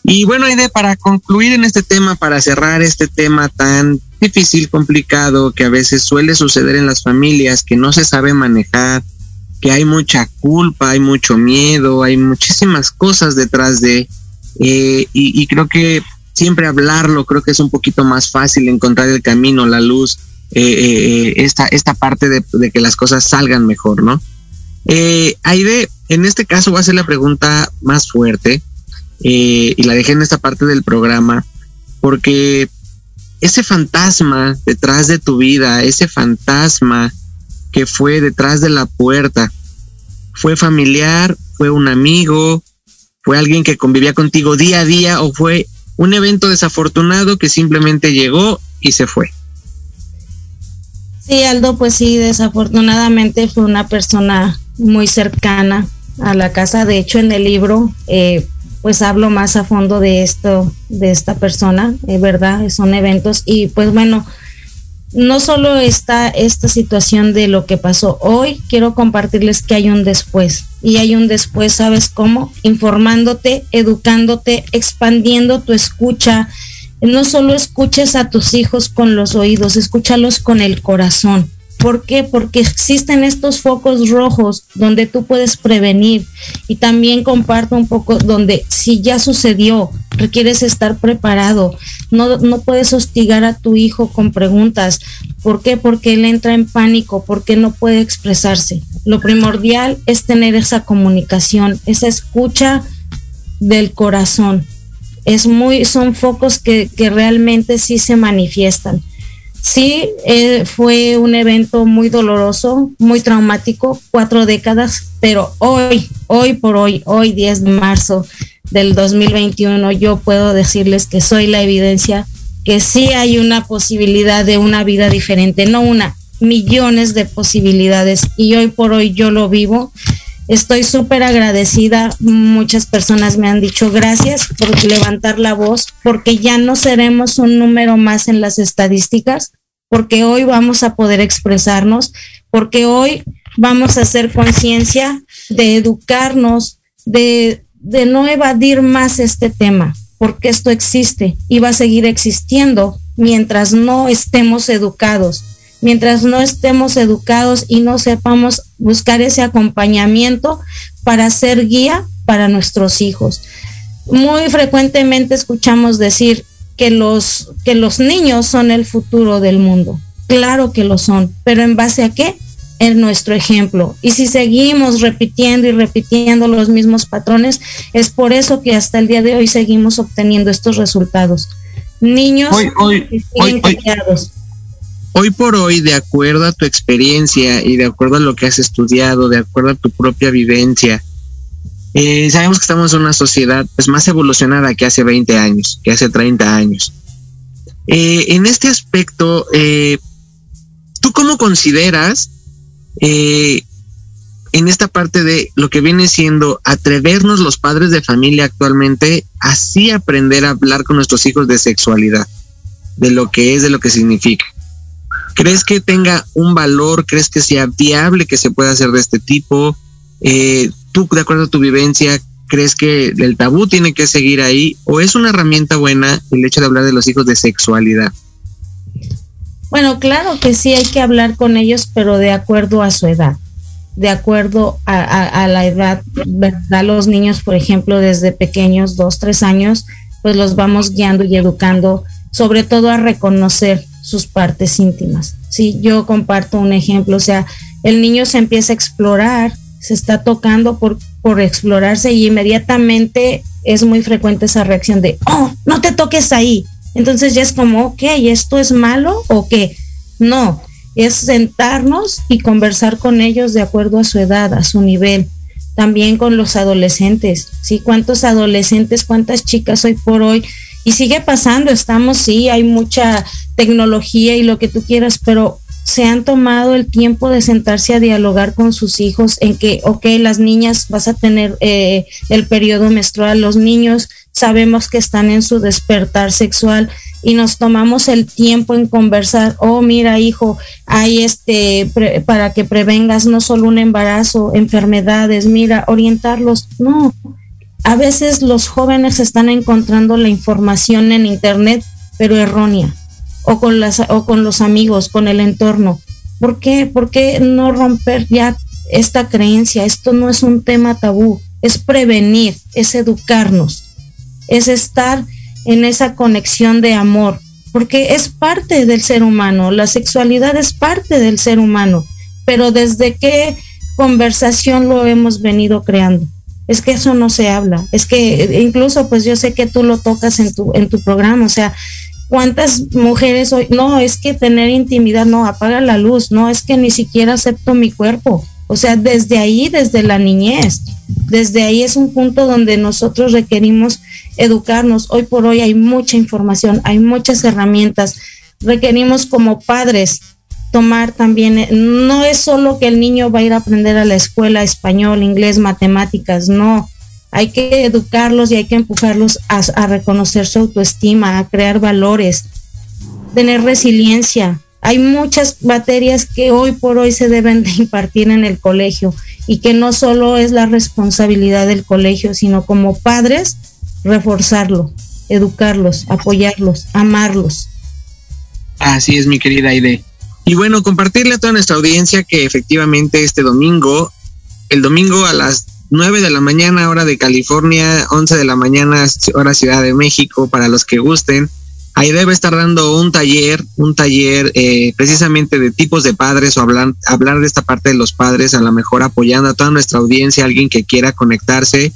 Y bueno, Aide, para concluir en este tema, para cerrar este tema tan difícil, complicado, que a veces suele suceder en las familias, que no se sabe manejar, que hay mucha culpa, hay mucho miedo, hay muchísimas cosas detrás de, eh, y, creo que siempre hablarlo, creo que es un poquito más fácil encontrar el camino, la luz, eh, eh, esta, esta parte de, que las cosas salgan mejor, ¿no? Eh, Aide, en este caso voy a hacer la pregunta más fuerte y la dejé en esta parte del programa porque ese fantasma detrás de tu vida, ese fantasma que fue detrás de la puerta, fue familiar, fue un amigo, fue alguien que convivía contigo día a día o fue un evento desafortunado que simplemente llegó y se fue. Sí, Aldo, pues sí, desafortunadamente fue una persona muy cercana a la casa. De hecho, en el libro, eh, pues hablo más a fondo de esto, de esta persona, es verdad, son eventos. Y pues bueno, no solo está esta situación de lo que pasó hoy, quiero compartirles que hay un después. Y hay un después, ¿sabes cómo? Informándote, educándote, expandiendo tu escucha. No solo escuches a tus hijos con los oídos, escúchalos con el corazón. ¿Por qué? Porque existen estos focos rojos donde tú puedes prevenir y también comparto un poco donde si ya sucedió, requieres estar preparado. No, no puedes hostigar a tu hijo con preguntas. ¿Por qué? Porque él entra en pánico, porque no puede expresarse. Lo primordial es tener esa comunicación, esa escucha del corazón. Es muy, son focos que, que realmente sí se manifiestan. Sí, eh, fue un evento muy doloroso, muy traumático, cuatro décadas, pero hoy, hoy por hoy, hoy 10 de marzo del 2021, yo puedo decirles que soy la evidencia que sí hay una posibilidad de una vida diferente, no una, millones de posibilidades y hoy por hoy yo lo vivo. Estoy súper agradecida. Muchas personas me han dicho gracias por levantar la voz, porque ya no seremos un número más en las estadísticas, porque hoy vamos a poder expresarnos, porque hoy vamos a hacer conciencia de educarnos, de, de no evadir más este tema, porque esto existe y va a seguir existiendo mientras no estemos educados, mientras no estemos educados y no sepamos buscar ese acompañamiento para ser guía para nuestros hijos. Muy frecuentemente escuchamos decir, que los, que los niños son el futuro del mundo. Claro que lo son, pero ¿en base a qué? En nuestro ejemplo. Y si seguimos repitiendo y repitiendo los mismos patrones, es por eso que hasta el día de hoy seguimos obteniendo estos resultados. Niños hoy, hoy, hoy, hoy, por hoy, de acuerdo a tu experiencia y de acuerdo a lo que has estudiado, de acuerdo a tu propia vivencia, eh, sabemos que estamos en una sociedad pues, más evolucionada que hace 20 años, que hace 30 años. Eh, en este aspecto, eh, ¿tú cómo consideras en esta parte de lo que viene siendo atrevernos los padres de familia actualmente, así aprender a hablar con nuestros hijos de sexualidad, de lo que es, de lo que significa? ¿Crees que tenga un valor? ¿Crees que sea viable que se pueda hacer de este tipo? Eh, tú, de acuerdo a tu vivencia, crees que el tabú tiene que seguir ahí o es una herramienta buena el hecho de hablar de los hijos de sexualidad? Bueno, claro que sí hay que hablar con ellos, pero de acuerdo a su edad, de acuerdo a, la edad, ¿verdad? Los niños, por ejemplo, desde pequeños, dos, tres años, pues los vamos guiando y educando, sobre todo a reconocer sus partes íntimas. Sí, yo comparto un ejemplo, o sea, el niño se empieza a explorar se está tocando por, por explorarse y inmediatamente es muy frecuente esa reacción de, oh, no te toques ahí. Entonces ya es como, ok, ¿esto es malo o qué? No, es sentarnos y conversar con ellos de acuerdo a su edad, a su nivel. También con los adolescentes, ¿sí? ¿Cuántos adolescentes, cuántas chicas hoy por hoy? Y sigue pasando, estamos, sí, hay mucha tecnología y lo que tú quieras, pero se han tomado el tiempo de sentarse a dialogar con sus hijos en que, ok, las niñas vas a tener eh, el periodo menstrual, los niños sabemos que están en su despertar sexual y nos tomamos el tiempo en conversar, oh mira hijo, hay este, para que prevengas no solo un embarazo, enfermedades, mira, orientarlos, no, a veces los jóvenes están encontrando la información en internet, pero errónea, o con, las, o con los amigos, con el entorno. ¿Por qué? ¿Por qué no romper ya esta creencia? Esto no es un tema tabú, es prevenir, es educarnos, es estar en esa conexión de amor, porque es parte del ser humano, la sexualidad es parte del ser humano, pero desde qué conversación lo hemos venido creando. Es que eso no se habla, es que incluso pues yo sé que tú lo tocas en tu, en tu programa, o sea, ¿cuántas mujeres hoy? No, es que tener intimidad, no, apaga la luz, no, es que ni siquiera acepto mi cuerpo. O sea, desde ahí, desde la niñez, desde ahí es un punto donde nosotros requerimos educarnos. Hoy por hoy hay mucha información, hay muchas herramientas. Requerimos como padres tomar también, eh, no es solo que el niño va a ir a aprender a la escuela español, inglés, matemáticas, no. Hay que educarlos y hay que empujarlos a, reconocer su autoestima, a crear valores, tener resiliencia. Hay muchas materias que hoy por hoy se deben de impartir en el colegio y que no solo es la responsabilidad del colegio, sino como padres reforzarlo, educarlos, apoyarlos, amarlos. Así es, mi querida Aide. Y bueno, compartirle a toda nuestra audiencia que efectivamente este domingo, el domingo a las 9 de la mañana, hora de California, 11 de la mañana, hora Ciudad de México, para los que gusten, ahí debe estar dando un taller, un taller eh, precisamente de tipos de padres o hablar, hablar de esta parte de los padres, a lo mejor apoyando a toda nuestra audiencia, alguien que quiera conectarse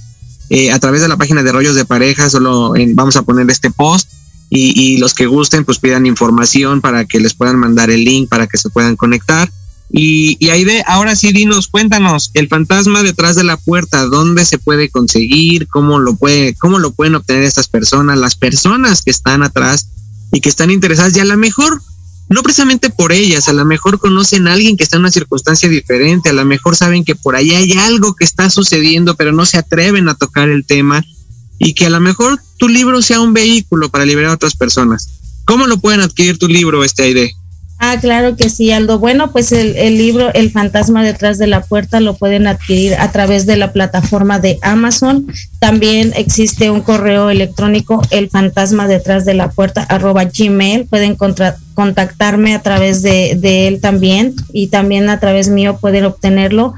eh, a través de la página de rollos de pareja, solo vamos a poner este post y, los que gusten pues pidan información para que les puedan mandar el link para que se puedan conectar. Y, y ahí de, ahora sí, dinos, cuéntanos, el fantasma detrás de la puerta, ¿dónde se puede conseguir? ¿Cómo lo, puede, cómo lo pueden obtener estas personas? Las personas que están atrás y que están interesadas y a lo mejor, no precisamente por ellas, a lo mejor conocen a alguien que está en una circunstancia diferente, a lo mejor saben que por ahí hay algo que está sucediendo, pero no se atreven a tocar el tema y que a lo mejor tu libro sea un vehículo para liberar a otras personas. ¿Cómo lo pueden adquirir tu libro, este ID? Ah, claro que sí, Aldo. Bueno, pues el, el, libro El fantasma detrás de la puerta lo pueden adquirir a través de la plataforma de Amazon. También existe un correo electrónico, el fantasma detrás de la puerta, arroba gmail. Pueden contactarme a través de, de él también y también a través mío pueden obtenerlo.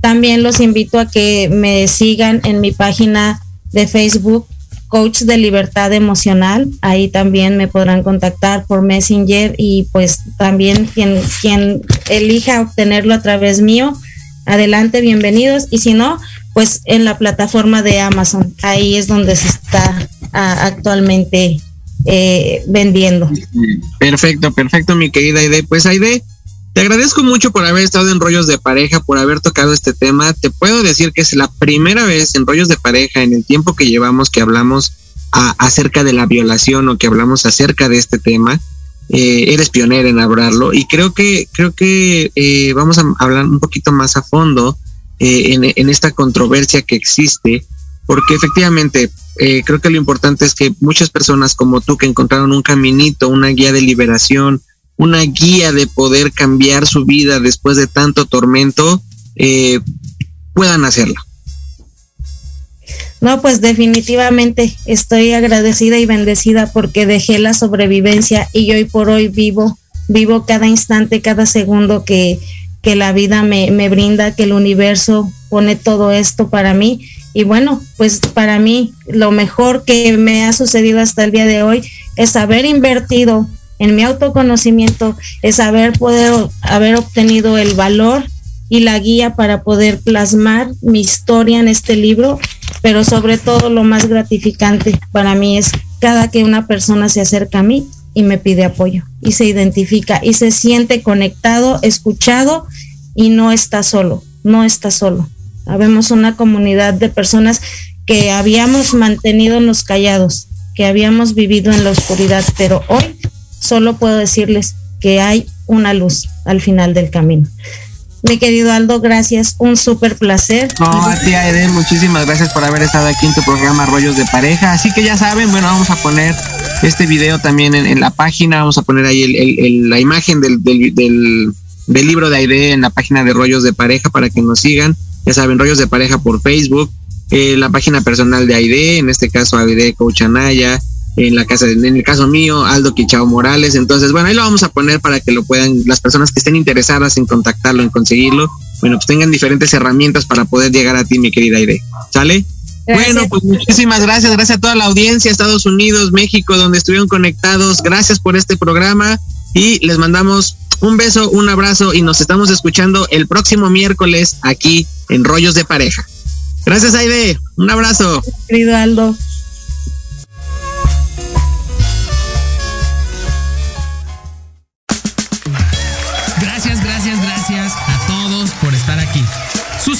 También los invito a que me sigan en mi página de Facebook, Coach de Libertad Emocional. Ahí también me podrán contactar por Messenger y pues también quien, quien elija obtenerlo a través mío, adelante, bienvenidos. Y si no, pues en la plataforma de Amazon. Ahí es donde se está actualmente eh, vendiendo. Perfecto, perfecto, mi querida Aide. Pues Aide, te agradezco mucho por haber estado en Rollos de Pareja, por haber tocado este tema. Te puedo decir que es la primera vez en Rollos de Pareja, en el tiempo que llevamos, que hablamos acerca de la violación o que hablamos acerca de este tema. Eh, eres pionera en hablarlo y creo que creo que eh, vamos a hablar un poquito más a fondo eh, en, en, esta controversia que existe, porque efectivamente creo que lo importante es que muchas personas como tú que encontraron un caminito, una guía de liberación, una guía de poder cambiar su vida después de tanto tormento, eh, puedan hacerlo. No, pues definitivamente estoy agradecida y bendecida porque dejé la sobrevivencia y hoy por hoy vivo, vivo cada instante, cada segundo que, que la vida me, me brinda, que el universo pone todo esto para mí. Y bueno, pues para mí lo mejor que me ha sucedido hasta el día de hoy es haber invertido en mi autoconocimiento es haber poder haber obtenido el valor y la guía para poder plasmar mi historia en este libro, pero sobre todo lo más gratificante para mí es cada que una persona se acerca a mí y me pide apoyo y se identifica y se siente conectado, escuchado y no está solo, no está solo. Habemos una comunidad de personas que habíamos mantenido callados, que habíamos vivido en la oscuridad, pero hoy solo puedo decirles que hay una luz al final del camino. Mi querido Aldo, gracias, un súper placer. No, a ti, Aide, muchísimas gracias por haber estado aquí en tu programa Rollos de Pareja. Así que ya saben, bueno, vamos a poner este video también en, la página, vamos a poner ahí la imagen del, del, libro de Aide en la página de Rollos de Pareja para que nos sigan. Ya saben, Rollos de Pareja por Facebook, eh, la página personal de Aide, en este caso Aide Coach Anaya, en la casa, en el caso mío, Aldo Quichao Morales. Entonces, bueno, ahí lo vamos a poner para que lo puedan, las personas que estén interesadas en contactarlo, en conseguirlo, bueno, pues tengan diferentes herramientas para poder llegar a ti, mi querida Aide. ¿Sale? Bueno, pues muchísimas gracias, gracias a toda la audiencia, Estados Unidos, México, donde estuvieron conectados. Gracias por este programa y les mandamos un beso, un abrazo y nos estamos escuchando el próximo miércoles aquí en Rollos de Pareja. Gracias, Aide. Un abrazo. Querido Aldo.